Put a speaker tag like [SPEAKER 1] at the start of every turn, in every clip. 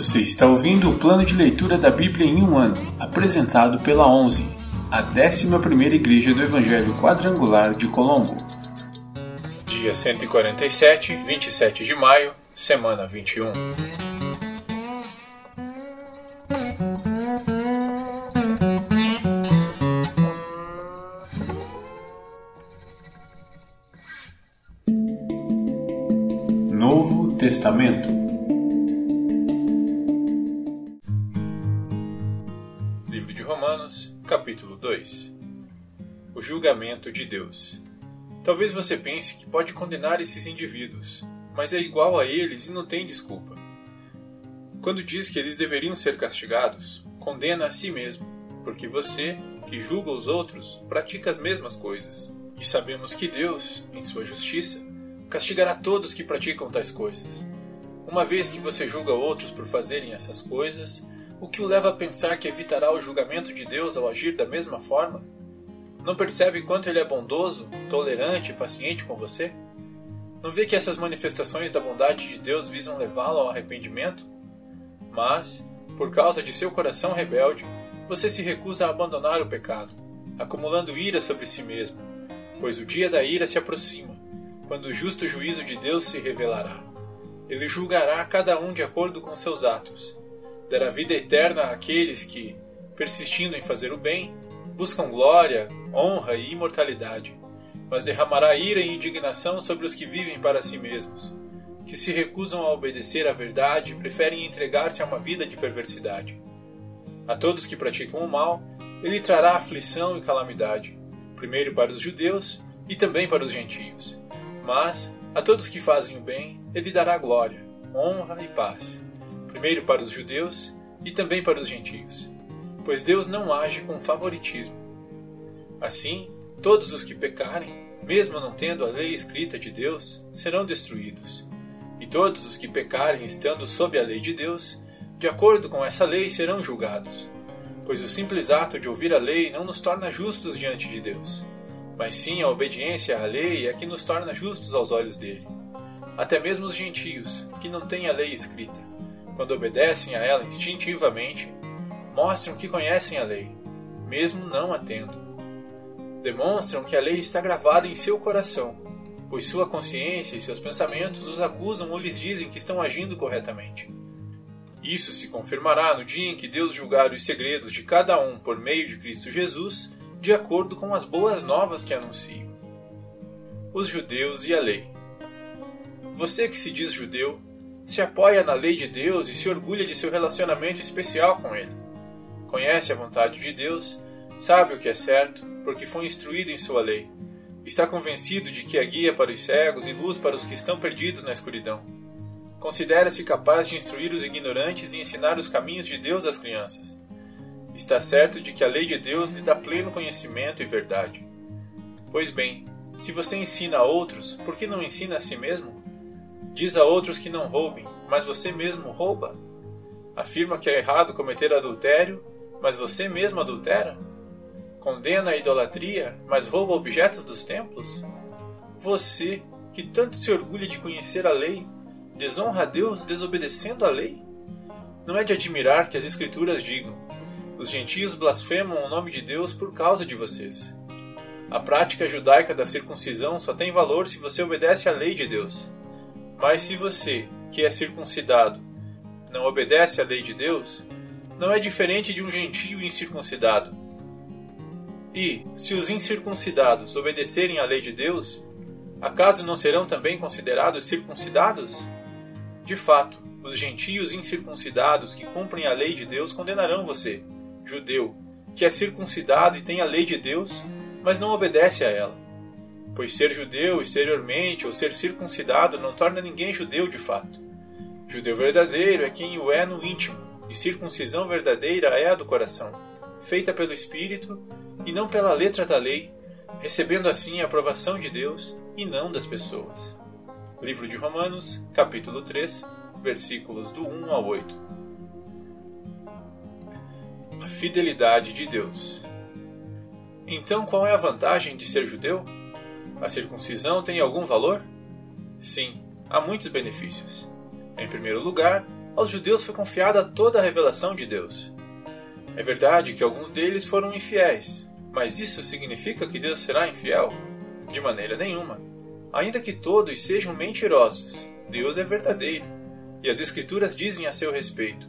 [SPEAKER 1] Você está ouvindo o plano de leitura da Bíblia em um ano, apresentado pela 11, a 11ª Igreja do Evangelho Quadrangular de Colombo. Dia 147, 27 de maio, semana 21. Novo Testamento julgamento de Deus. Talvez você pense que pode condenar esses indivíduos, mas é igual a eles e não tem desculpa. Quando diz que eles deveriam ser castigados, condena a si mesmo, porque você, que julga os outros, pratica as mesmas coisas. E sabemos que Deus, em sua justiça, castigará todos que praticam tais coisas. Uma vez que você julga outros por fazerem essas coisas, o que o leva a pensar que evitará o julgamento de Deus ao agir da mesma forma? Não percebe quanto ele é bondoso, tolerante e paciente com você? Não vê que essas manifestações da bondade de Deus visam levá-lo ao arrependimento? Mas, por causa de seu coração rebelde, você se recusa a abandonar o pecado, acumulando ira sobre si mesmo, pois o dia da ira se aproxima quando o justo juízo de Deus se revelará. Ele julgará cada um de acordo com seus atos. Dará vida eterna àqueles que, persistindo em fazer o bem, buscam glória, honra e imortalidade, mas derramará ira e indignação sobre os que vivem para si mesmos, que se recusam a obedecer à verdade e preferem entregar-se a uma vida de perversidade. A todos que praticam o mal, ele trará aflição e calamidade, primeiro para os judeus e também para os gentios. Mas a todos que fazem o bem, ele dará glória, honra e paz, primeiro para os judeus e também para os gentios, pois Deus não age com favoritismo. Assim, todos os que pecarem, mesmo não tendo a lei escrita de Deus, serão destruídos. E todos os que pecarem estando sob a lei de Deus, de acordo com essa lei serão julgados. Pois o simples ato de ouvir a lei não nos torna justos diante de Deus mas sim a obediência à lei é que nos torna justos aos olhos dele. Até mesmo os gentios, que não têm a lei escrita, quando obedecem a ela instintivamente, mostram que conhecem a lei, mesmo não a tendo. Demonstram que a lei está gravada em seu coração, pois sua consciência e seus pensamentos os acusam ou lhes dizem que estão agindo corretamente. Isso se confirmará no dia em que Deus julgar os segredos de cada um por meio de Cristo Jesus de acordo com as boas novas que anunciam. Os judeus e a lei. Você que se diz judeu, se apoia na lei de Deus e se orgulha de seu relacionamento especial com ele. Conhece a vontade de Deus, sabe o que é certo, porque foi instruído em sua lei. Está convencido de que é guia para os cegos e luz para os que estão perdidos na escuridão. Considera-se capaz de instruir os ignorantes e ensinar os caminhos de Deus às crianças está certo de que a lei de Deus lhe dá pleno conhecimento e verdade. Pois bem, se você ensina a outros, por que não ensina a si mesmo? Diz a outros que não roubem, mas você mesmo rouba? Afirma que é errado cometer adultério, mas você mesmo adultera? Condena a idolatria, mas rouba objetos dos templos? Você, que tanto se orgulha de conhecer a lei, desonra a Deus desobedecendo a lei? Não é de admirar que as Escrituras digam: os gentios blasfemam o nome de Deus por causa de vocês. A prática judaica da circuncisão só tem valor se você obedece à lei de Deus. Mas se você, que é circuncidado, não obedece à lei de Deus, não é diferente de um gentio incircuncidado. E, se os incircuncidados obedecerem à lei de Deus, acaso não serão também considerados circuncidados? De fato, os gentios incircuncidados que cumprem a lei de Deus condenarão você judeu, que é circuncidado e tem a lei de Deus, mas não obedece a ela. Pois ser judeu exteriormente ou ser circuncidado não torna ninguém judeu de fato. Judeu verdadeiro é quem o é no íntimo, e circuncisão verdadeira é a do coração, feita pelo Espírito e não pela letra da lei, recebendo assim a aprovação de Deus e não das pessoas. Livro de Romanos, capítulo 3, versículos do 1 ao 8 a fidelidade de Deus. Então, qual é a vantagem de ser judeu? A circuncisão tem algum valor? Sim, há muitos benefícios. Em primeiro lugar, aos judeus foi confiada toda a revelação de Deus. É verdade que alguns deles foram infiéis, mas isso significa que Deus será infiel? De maneira nenhuma. Ainda que todos sejam mentirosos, Deus é verdadeiro, e as Escrituras dizem a seu respeito: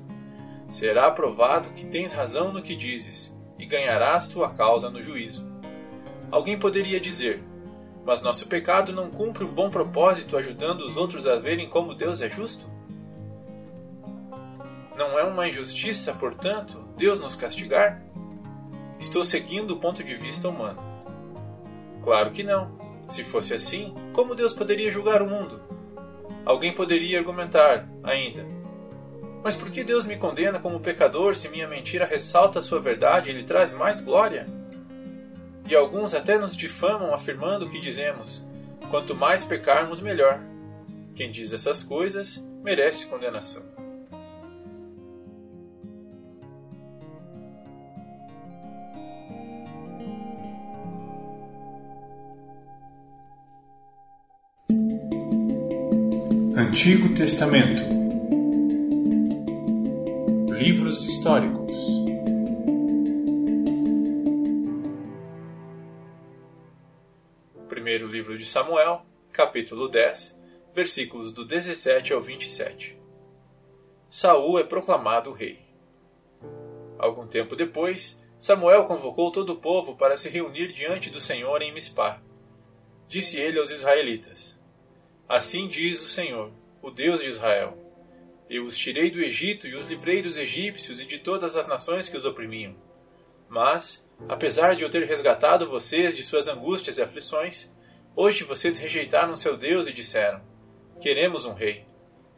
[SPEAKER 1] Será provado que tens razão no que dizes, e ganharás tua causa no juízo. Alguém poderia dizer: Mas nosso pecado não cumpre um bom propósito ajudando os outros a verem como Deus é justo? Não é uma injustiça, portanto, Deus nos castigar? Estou seguindo o ponto de vista humano. Claro que não. Se fosse assim, como Deus poderia julgar o mundo? Alguém poderia argumentar, ainda. Mas por que Deus me condena como pecador se minha mentira ressalta a sua verdade e lhe traz mais glória? E alguns até nos difamam afirmando que dizemos: quanto mais pecarmos, melhor. Quem diz essas coisas merece condenação. Antigo Testamento Livros históricos Primeiro livro de Samuel, capítulo 10, versículos do 17 ao 27. Saul é proclamado rei. Algum tempo depois, Samuel convocou todo o povo para se reunir diante do Senhor em Mispá. Disse ele aos israelitas: Assim diz o Senhor, o Deus de Israel: Eu os tirei do Egito e os livrei dos egípcios e de todas as nações que os oprimiam. Mas, apesar de eu ter resgatado vocês de suas angústias e aflições, hoje vocês rejeitaram seu Deus e disseram: Queremos um rei.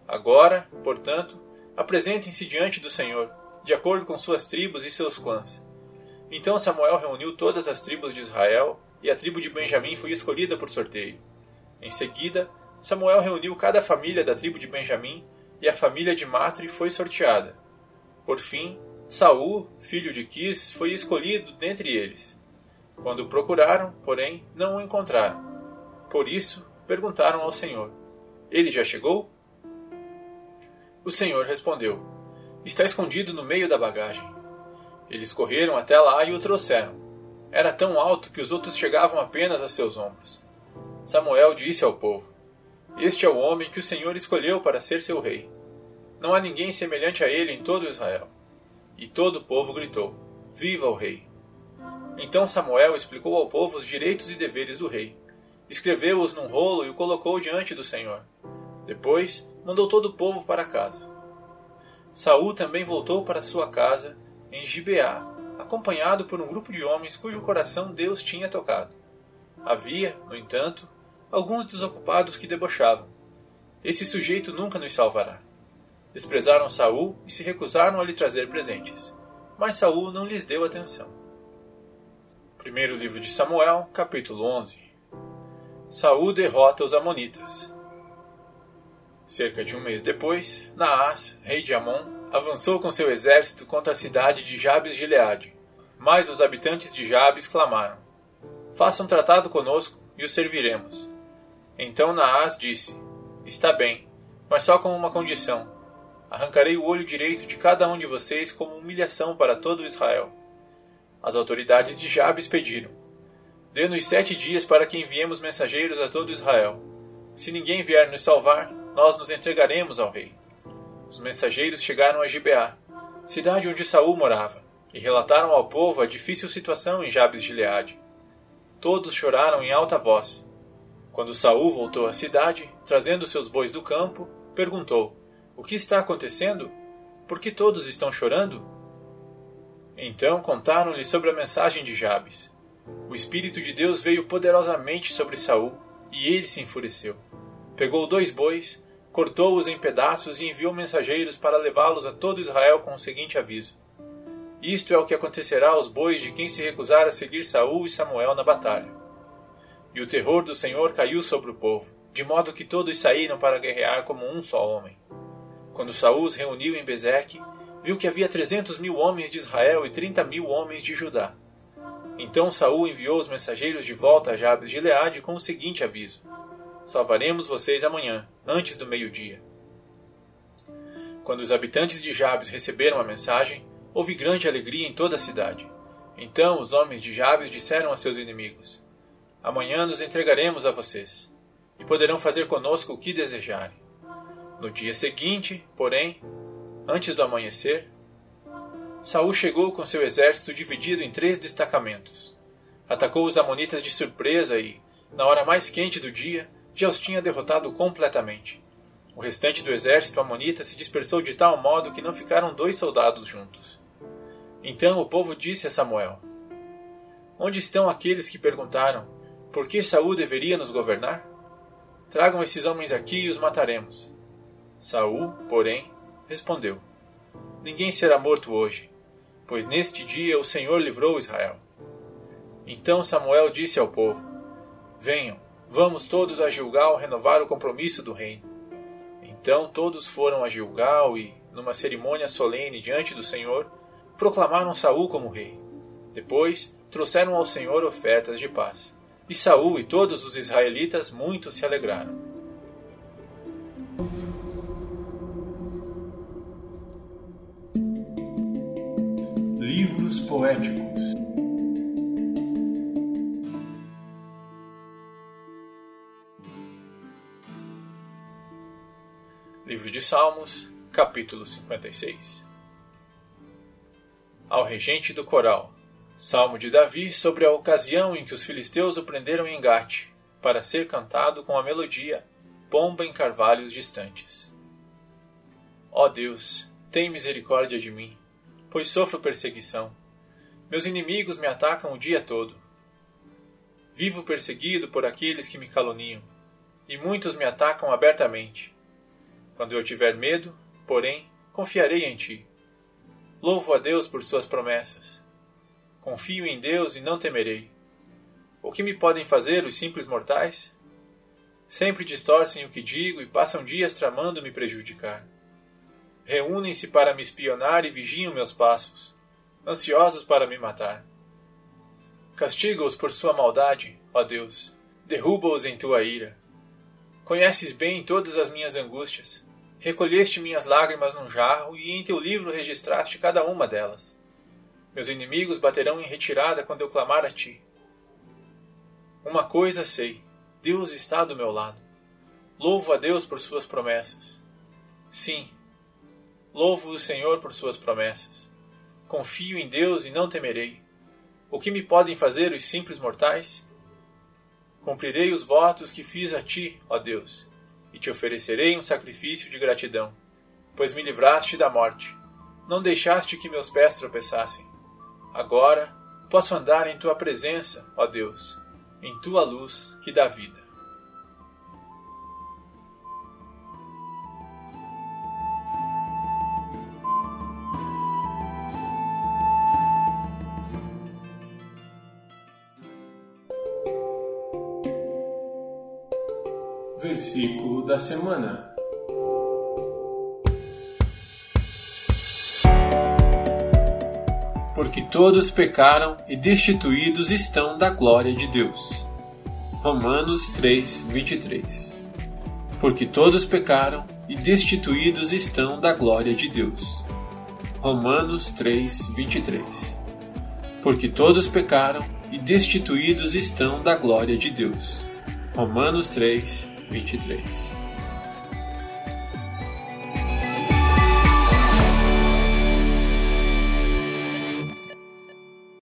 [SPEAKER 1] Agora, portanto, apresentem-se diante do Senhor, de acordo com suas tribos e seus clãs. Então Samuel reuniu todas as tribos de Israel, e a tribo de Benjamim foi escolhida por sorteio. Em seguida, Samuel reuniu cada família da tribo de Benjamim e a família de Matre foi sorteada. Por fim, Saul, filho de Quis, foi escolhido dentre eles. Quando o procuraram, porém, não o encontraram. Por isso, perguntaram ao Senhor: Ele já chegou? O Senhor respondeu: Está escondido no meio da bagagem. Eles correram até lá e o trouxeram. Era tão alto que os outros chegavam apenas a seus ombros. Samuel disse ao povo: este é o homem que o Senhor escolheu para ser seu rei. Não há ninguém semelhante a ele em todo Israel. E todo o povo gritou: Viva o rei! Então Samuel explicou ao povo os direitos e deveres do rei. Escreveu-os num rolo e o colocou diante do Senhor. Depois, mandou todo o povo para casa. Saul também voltou para sua casa em Gibeá, acompanhado por um grupo de homens cujo coração Deus tinha tocado. Havia, no entanto, alguns desocupados que debochavam. Esse sujeito nunca nos salvará. Desprezaram Saul e se recusaram a lhe trazer presentes. Mas Saul não lhes deu atenção. Primeiro livro de Samuel, capítulo 11. Saul derrota os amonitas. Cerca de um mês depois, Naás, rei de Amon, avançou com seu exército contra a cidade de Jabes de Leade. Mas os habitantes de Jabes clamaram: Faça um tratado conosco e o serviremos. Então Naás disse: Está bem, mas só com uma condição. Arrancarei o olho direito de cada um de vocês como humilhação para todo Israel. As autoridades de Jabes pediram: Dê-nos sete dias para que enviemos mensageiros a todo Israel. Se ninguém vier nos salvar, nós nos entregaremos ao rei. Os mensageiros chegaram a Gibeá, cidade onde Saul morava, e relataram ao povo a difícil situação em Jabes de Leade. Todos choraram em alta voz quando Saul voltou à cidade, trazendo seus bois do campo, perguntou: O que está acontecendo? Por que todos estão chorando? Então contaram-lhe sobre a mensagem de Jabes. O Espírito de Deus veio poderosamente sobre Saul, e ele se enfureceu. Pegou dois bois, cortou-os em pedaços e enviou mensageiros para levá-los a todo Israel com o seguinte aviso: Isto é o que acontecerá aos bois de quem se recusar a seguir Saul e Samuel na batalha. E o terror do Senhor caiu sobre o povo, de modo que todos saíram para guerrear como um só homem. Quando Saul os reuniu em Bezeque, viu que havia trezentos mil homens de Israel e trinta mil homens de Judá. Então Saul enviou os mensageiros de volta a Jabes de Leade com o seguinte aviso: Salvaremos vocês amanhã, antes do meio-dia. Quando os habitantes de Jabes receberam a mensagem, houve grande alegria em toda a cidade. Então os homens de Jabes disseram a seus inimigos: Amanhã nos entregaremos a vocês, e poderão fazer conosco o que desejarem. No dia seguinte, porém, antes do amanhecer, Saul chegou com seu exército dividido em três destacamentos. Atacou os amonitas de surpresa e, na hora mais quente do dia, já os tinha derrotado completamente. O restante do exército amonita se dispersou de tal modo que não ficaram dois soldados juntos. Então o povo disse a Samuel: Onde estão aqueles que perguntaram: Por que Saul deveria nos governar? Tragam esses homens aqui e os mataremos. Saul, porém, respondeu: Ninguém será morto hoje, pois neste dia o Senhor livrou Israel. Então Samuel disse ao povo: Venham, vamos todos a Gilgal renovar o compromisso do reino. Então todos foram a Gilgal e, numa cerimônia solene diante do Senhor, proclamaram Saul como rei. Depois trouxeram ao Senhor ofertas de paz. E Saul e todos os israelitas muito se alegraram. Livros poéticos Livro de Salmos, capítulo 56 Ao regente do coral, Salmo de Davi sobre a ocasião em que os filisteus o prenderam em Gate, para ser cantado com a melodia Pomba em carvalhos distantes. Ó Deus, tem misericórdia de mim, pois sofro perseguição. Meus inimigos me atacam o dia todo. Vivo perseguido por aqueles que me caluniam, e muitos me atacam abertamente. Quando eu tiver medo, porém, confiarei em ti. Louvo a Deus por suas promessas. Confio em Deus e não temerei. O que me podem fazer os simples mortais? Sempre distorcem o que digo e passam dias tramando me prejudicar. Reúnem-se para me espionar e vigiam meus passos, ansiosos para me matar. Castiga-os por sua maldade, ó Deus, derruba-os em tua ira. Conheces bem todas as minhas angústias. Recolheste minhas lágrimas num jarro e em teu livro registraste cada uma delas. Meus inimigos baterão em retirada quando eu clamar a ti. Uma coisa sei: Deus está do meu lado. Louvo a Deus por suas promessas. Sim, louvo o Senhor por suas promessas. Confio em Deus e não temerei. O que me podem fazer os simples mortais? Cumprirei os votos que fiz a ti, ó Deus, e te oferecerei um sacrifício de gratidão, pois me livraste da morte. Não deixaste que meus pés tropeçassem. Agora posso andar em tua presença, ó Deus, em tua luz que dá vida. Versículo da semana. Todos pecaram e destituídos estão da glória de Deus. Romanos 3, 23. Porque todos pecaram e destituídos estão da glória de Deus. Romanos 3, 23. Porque todos pecaram e destituídos estão da glória de Deus. Romanos 3, 23.